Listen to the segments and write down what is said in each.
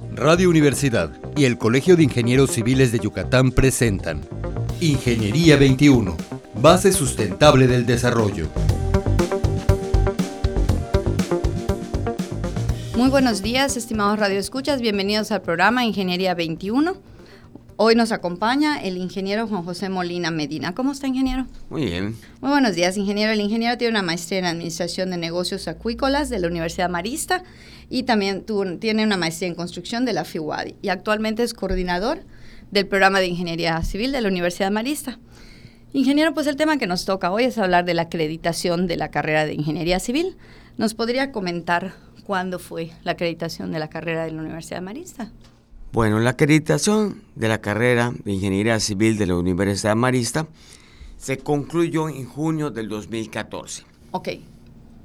Radio Universidad y el Colegio de Ingenieros Civiles de Yucatán presentan Ingeniería 21, base sustentable del desarrollo. Muy buenos días, estimados radioescuchas, bienvenidos al programa Ingeniería 21. Hoy nos acompaña el ingeniero Juan José Molina Medina. ¿Cómo está, ingeniero? Muy bien. Muy buenos días, ingeniero. El ingeniero tiene una maestría en Administración de Negocios Acuícolas de la Universidad Marista y también tiene una maestría en Construcción de la FIUADI y actualmente es coordinador del programa de Ingeniería Civil de la Universidad Marista. Ingeniero, pues el tema que nos toca hoy es hablar de la acreditación de la carrera de Ingeniería Civil. ¿Nos podría comentar cuándo fue la acreditación de la carrera de la Universidad Marista? Bueno, la acreditación de la carrera de Ingeniería Civil de la Universidad Marista se concluyó en junio del 2014. Ok.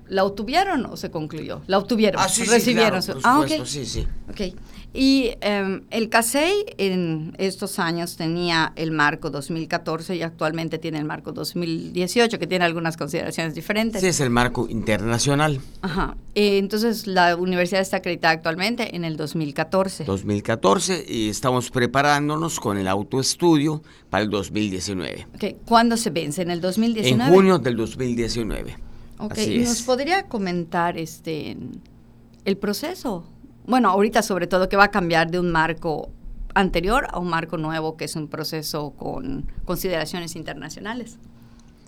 ¿La obtuvieron o se concluyó? La obtuvieron. Ah, sí, recibieron. Sí, claro, ah, ok. sí, sí. Ok. Y em, el CASEI en estos años tenía el marco 2014 y actualmente tiene el marco 2018, que tiene algunas consideraciones diferentes. Sí, es el marco internacional. Ajá. Eh, entonces, la universidad está acreditada actualmente en el 2014. 2014 y estamos preparándonos con el autoestudio para el 2019. Okay. ¿Cuándo se vence? ¿En el 2019? En junio del 2019. Ok. ¿Y ¿Nos podría comentar este el proceso? bueno, ahorita sobre todo que va a cambiar de un marco anterior a un marco nuevo que es un proceso con consideraciones internacionales.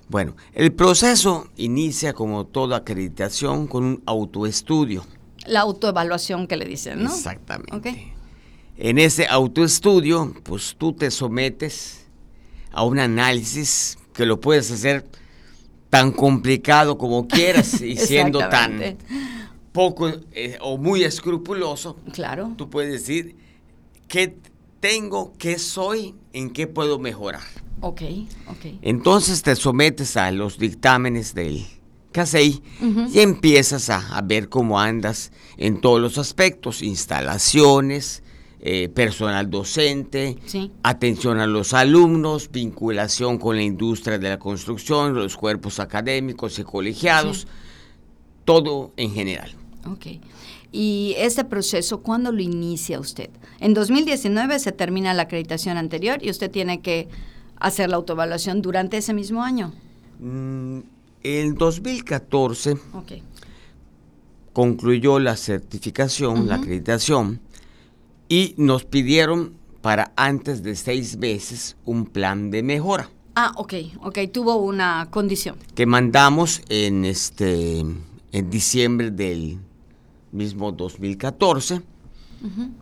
Bueno, el proceso inicia como toda acreditación con un autoestudio. La autoevaluación que le dicen, ¿no? Exactamente. En ese autoestudio, pues tú te sometes a un análisis que lo puedes hacer tan complicado como quieras y siendo tan poco eh, o muy escrupuloso, claro. tú puedes decir qué tengo, qué soy, en qué puedo mejorar. Ok, ok. Entonces te sometes a los dictámenes del CASEI y empiezas a, ver cómo andas en todos los aspectos, instalaciones, eh, personal docente, atención a los alumnos, vinculación con la industria de la construcción, los cuerpos académicos y colegiados, todo en general. Ok. ¿Y ese proceso cuándo lo inicia usted? En 2019 se termina la acreditación anterior y usted tiene que hacer la autoevaluación durante ese mismo año. Mm, en 2014 concluyó la certificación, la acreditación, y nos pidieron para antes de seis meses un plan de mejora. Ah, ok, ok, tuvo una condición. Que mandamos en este en diciembre del mismo 2014,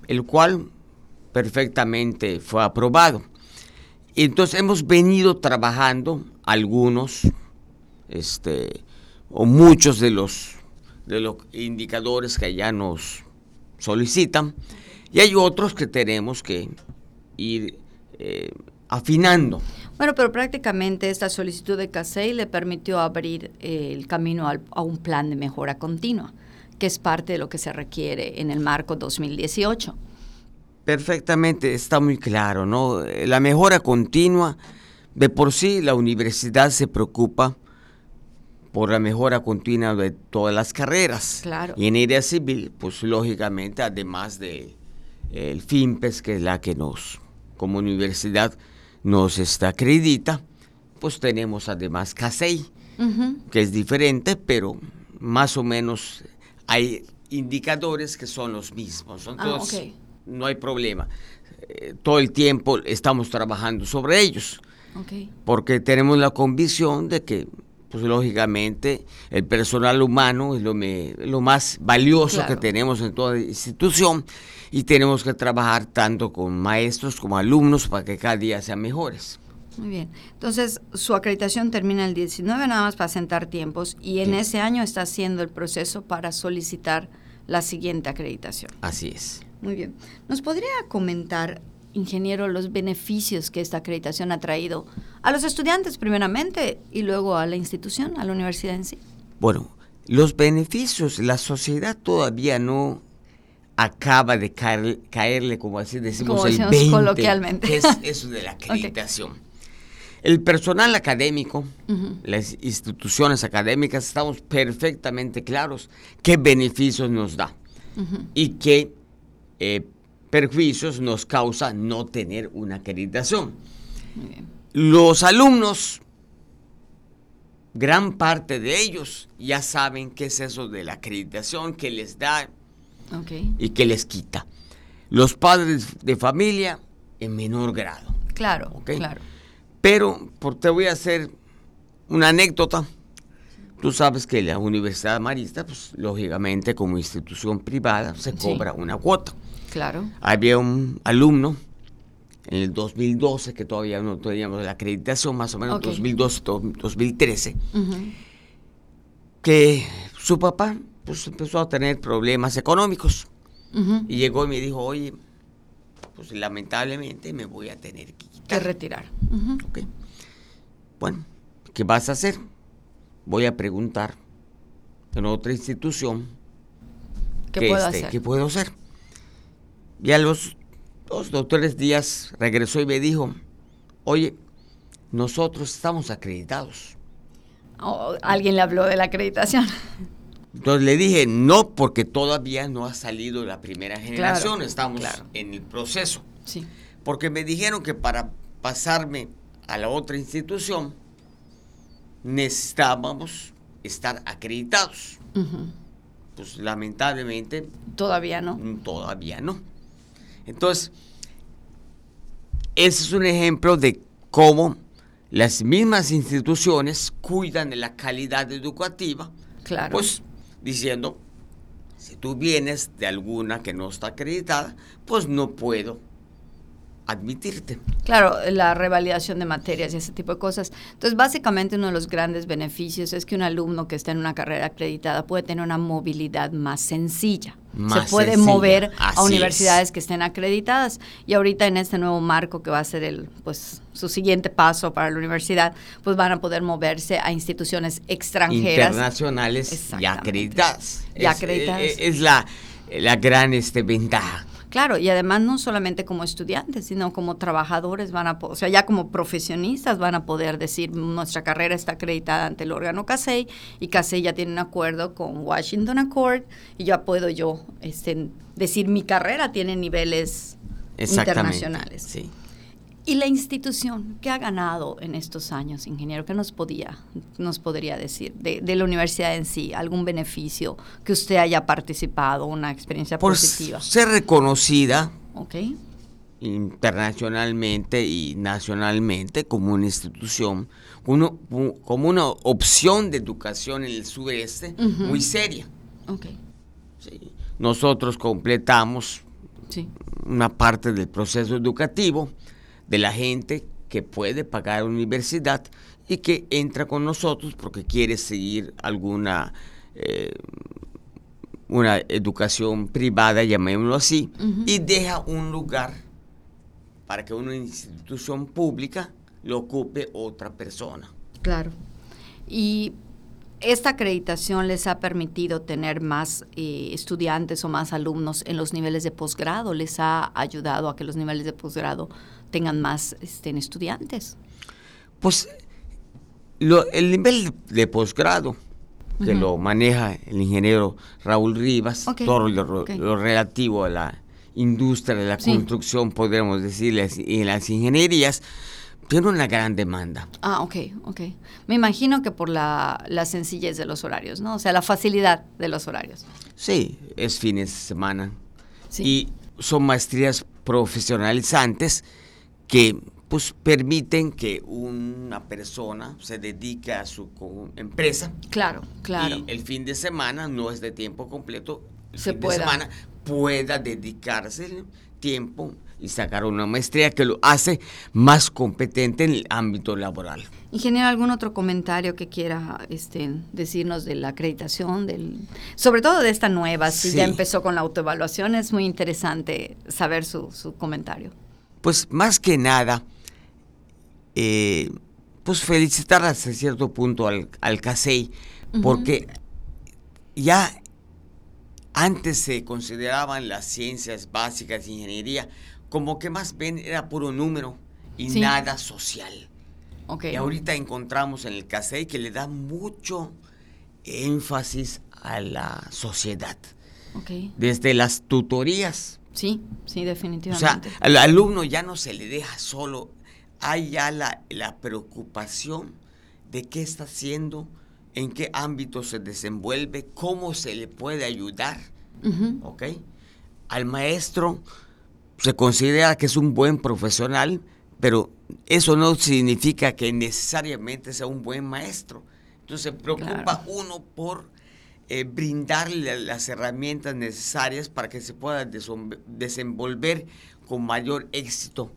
el cual perfectamente fue aprobado. Y entonces hemos venido trabajando algunos, este, o muchos de los, de los indicadores que ya nos solicitan, y hay otros que tenemos que ir eh, afinando. Bueno, pero prácticamente esta solicitud de CASEI le permitió abrir eh, el camino a un plan de mejora continua que es parte de lo que se requiere en el marco 2018. Perfectamente, está muy claro, ¿no? La mejora continua, de por sí la universidad se preocupa por la mejora continua de todas las carreras. Claro. Y en área civil, pues lógicamente, además de el FIMPES, que es la que nos, como universidad, nos está acredita, pues tenemos además CASEI, que es diferente, pero más o menos hay indicadores que son los mismos. Ah, Entonces, no hay problema. Eh, todo el tiempo estamos trabajando sobre ellos. Porque tenemos la convicción de que, pues lógicamente, el personal humano es lo, lo más valioso que tenemos en toda institución y tenemos que trabajar tanto con maestros como alumnos para que cada día sean mejores. Muy bien. Entonces, su acreditación termina el 19 nada más para sentar tiempos y en ese año está haciendo el proceso para solicitar la siguiente acreditación. Así es. Muy bien. ¿Nos podría comentar, ingeniero, los beneficios que esta acreditación ha traído a los estudiantes primeramente y luego a la institución, a la universidad en sí? Bueno, los beneficios, la sociedad todavía no acaba de caerle, como así decimos, el 20, coloquialmente. es eso de la acreditación. El personal académico, las instituciones académicas, estamos perfectamente claros qué beneficios nos da y qué eh, perjuicios nos causa no tener una acreditación. Los alumnos, gran parte de ellos ya saben qué es eso de la acreditación que les da y que les quita. Los padres de familia en menor grado. Claro, claro. Pero por, te voy a hacer una anécdota. Tú sabes que la Universidad Marista, pues lógicamente como institución privada, se cobra una cuota. Claro. Había un alumno en el 2012, que todavía no teníamos la acreditación, más o menos 2012, 2013, que su papá pues empezó a tener problemas económicos. Y llegó y me dijo, oye, pues lamentablemente me voy a tener que Que retirar. Bueno, ¿qué vas a hacer? Voy a preguntar en otra institución ¿Qué, puedo, este, hacer? ¿qué puedo hacer? Y a los dos o tres días regresó y me dijo, oye, nosotros estamos acreditados. Oh, alguien le habló de la acreditación. Entonces le dije, no, porque todavía no ha salido la primera generación, estamos en el proceso. Sí. Porque me dijeron que para pasarme a la otra institución necesitábamos estar acreditados. Pues lamentablemente... Todavía no. Todavía no. Entonces, ese es un ejemplo de cómo las mismas instituciones cuidan de la calidad educativa. Claro. Pues diciendo, si tú vienes de alguna que no está acreditada, pues no puedo admitirte. Claro, la revalidación de materias y ese tipo de cosas. Entonces, básicamente uno de los grandes beneficios es que un alumno que está en una carrera acreditada puede tener una movilidad más sencilla. Se puede mover a universidades que estén acreditadas y ahorita en este nuevo marco que va a ser el pues su siguiente paso para la universidad, pues van a poder moverse a instituciones extranjeras internacionales y acreditadas. Y acreditadas. Es, es, la, la gran este, ventaja. Claro, y además no solamente como estudiantes, sino como trabajadores van a, o sea, ya como profesionistas van a poder decir nuestra carrera está acreditada ante el órgano CASEI y CASEI ya tiene un acuerdo con Washington Accord y ya puedo yo este, decir mi carrera tiene niveles internacionales. Sí. ¿Y la institución qué ha ganado en estos años, ingeniero? ¿Qué nos, podía, nos podría decir de, la universidad en sí? ¿Algún beneficio que usted haya participado, una experiencia Por positiva? Ser reconocida okay. internacionalmente y nacionalmente como una institución, uno, como una opción de educación en el sureste muy seria. Okay. Nosotros completamos una parte del proceso educativo de la gente que puede pagar universidad y que entra con nosotros porque quiere seguir alguna eh, una educación privada, llamémoslo así, y deja un lugar para que una institución pública lo ocupe otra persona. Claro. Y esta acreditación les ha permitido tener más eh, estudiantes o más alumnos en los niveles de posgrado, les ha ayudado a que los niveles de posgrado tengan más este, estudiantes. Pues el nivel de posgrado que lo maneja el ingeniero Raúl Rivas, todo lo, relativo a la industria de la construcción, podríamos decirle, y en las ingenierías, tiene una gran demanda. Ah, ok, ok. Me imagino que por la, la, sencillez de los horarios, ¿no? O sea, la facilidad de los horarios. Sí, es fines de semana. Y son maestrías profesionalizantes que pues permiten que una persona se dedique a su empresa. Claro, claro. Y el fin de semana no es de tiempo completo. El se fin de semana pueda dedicarse tiempo y sacar una maestría que lo hace más competente en el ámbito laboral. Ingeniero, ¿algún otro comentario que quiera este, decirnos de la acreditación, del, sobre todo de esta nueva, si ya empezó con la autoevaluación? Es muy interesante saber su, su comentario. Pues más que nada, eh, pues felicitar hasta cierto punto al, al CASEI, porque ya antes se consideraban las ciencias básicas de ingeniería como que más bien era puro número y nada social. Okay. Y ahorita encontramos en el CASEI que le da mucho énfasis a la sociedad. Okay. Desde las tutorías Sí, sí, O definitivamente. sea, al alumno ya no se le deja solo, hay ya la, la preocupación de qué está haciendo, en qué ámbito se desenvuelve, cómo se le puede ayudar, ¿ok? Al maestro se considera que es un buen profesional, pero eso no significa que necesariamente sea un buen maestro. Entonces se preocupa Claro. uno por eh, brindarle las herramientas necesarias para que se pueda desenvolver con mayor éxito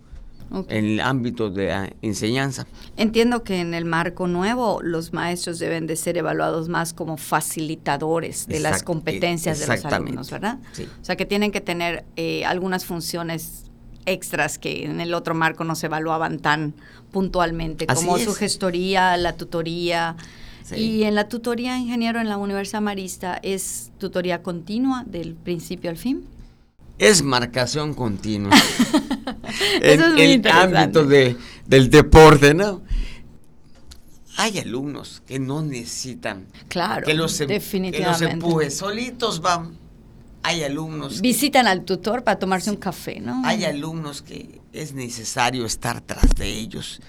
en el ámbito de la enseñanza. Entiendo que en el marco nuevo los maestros deben de ser evaluados más como facilitadores de las competencias de los alumnos, ¿verdad? Sí. O sea, que tienen que tener eh, algunas funciones extras que en el otro marco no se evaluaban tan puntualmente, Así como es. su gestoría, la tutoría. Sí. Y en la tutoría ingeniero en la Universidad Marista es tutoría continua del principio al fin. Es marcación continua. Eso es muy el ámbito de, del deporte, ¿no? Hay alumnos que no necesitan Claro, que los, em- que los definitivamente. empuje, solitos van. Hay alumnos, que- Visitan al tutor para tomarse un café, ¿no? hay alumnos que es necesario estar tras de ellos.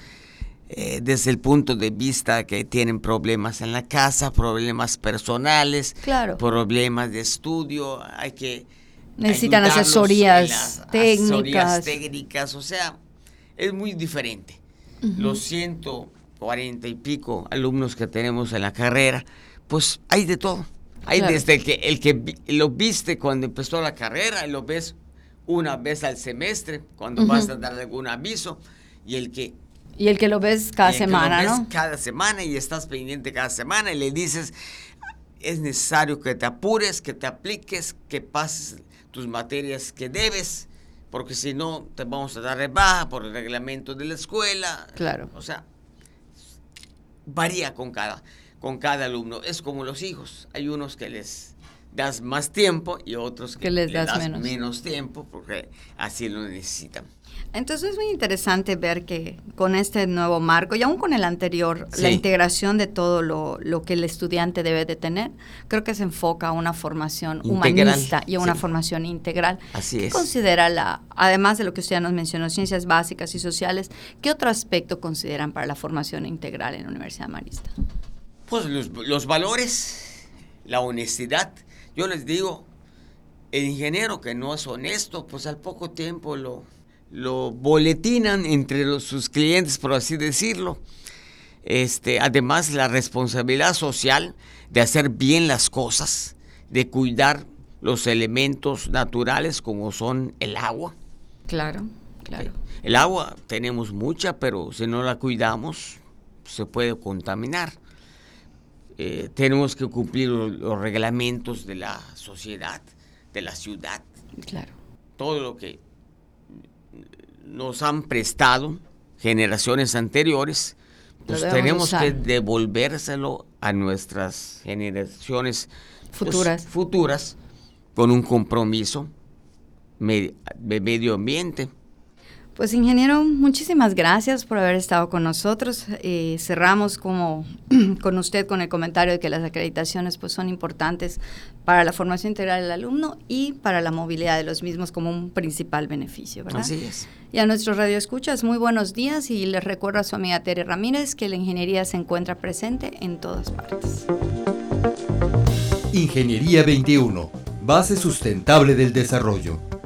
eh, desde el punto de vista que tienen problemas en la casa, problemas personales, Claro. problemas de estudio, hay que Necesitan asesorías técnicas. asesorías técnicas, o sea, es muy diferente. Los 140 y pico alumnos que tenemos en la carrera, pues hay de todo. Hay Claro. desde el que, el que lo viste cuando empezó la carrera, y lo ves una vez al semestre, cuando Ujú. vas a dar algún aviso, y el que Y el que lo ves cada el que lo semana, ves ¿no? Cada semana y estás pendiente cada semana y le dices, es necesario que te apures, que te apliques, que pases tus materias que debes, porque si no te vamos a dar de baja por el reglamento de la escuela. Claro. O sea, varía con cada, con cada alumno. Es como los hijos. Hay unos que les das más tiempo y otros que, Que les le das menos. tiempo porque así lo necesitan. Entonces es muy interesante ver que con este nuevo marco y aún con el anterior, la integración de todo lo, lo que el estudiante debe de tener, creo que se enfoca a una formación Integral, humanista y a una sí. formación integral. Así ¿Qué es. considera la, además de lo que usted ya nos mencionó, ciencias básicas y sociales, qué otro aspecto consideran para la formación integral en la Universidad Marista? Pues los, los valores, la honestidad. Yo les digo, el ingeniero que no es honesto, pues al poco tiempo lo, lo boletinan entre los- sus clientes, por así decirlo. Este, además, la responsabilidad social de hacer bien las cosas, de cuidar los elementos naturales como son el agua. Claro, claro. El agua tenemos mucha, pero si no la cuidamos, se puede contaminar. Eh, tenemos que cumplir lo- los reglamentos de la sociedad, de la ciudad, Claro. todo lo que nos han prestado generaciones anteriores, pues tenemos usar. que devolvérselo a nuestras generaciones pues, Futuras. futuras con un compromiso de medio ambiente. Pues ingeniero, muchísimas gracias por haber estado con nosotros. Eh, cerramos como con usted con el comentario de que las acreditaciones pues son importantes para la formación integral del alumno y para la movilidad de los mismos como un principal beneficio, ¿verdad? Así es. Y a nuestros radioescuchas, muy buenos días y les recuerdo a su amiga Tere Ramírez que la ingeniería se encuentra presente en todas partes. Ingeniería 21. Base sustentable del desarrollo.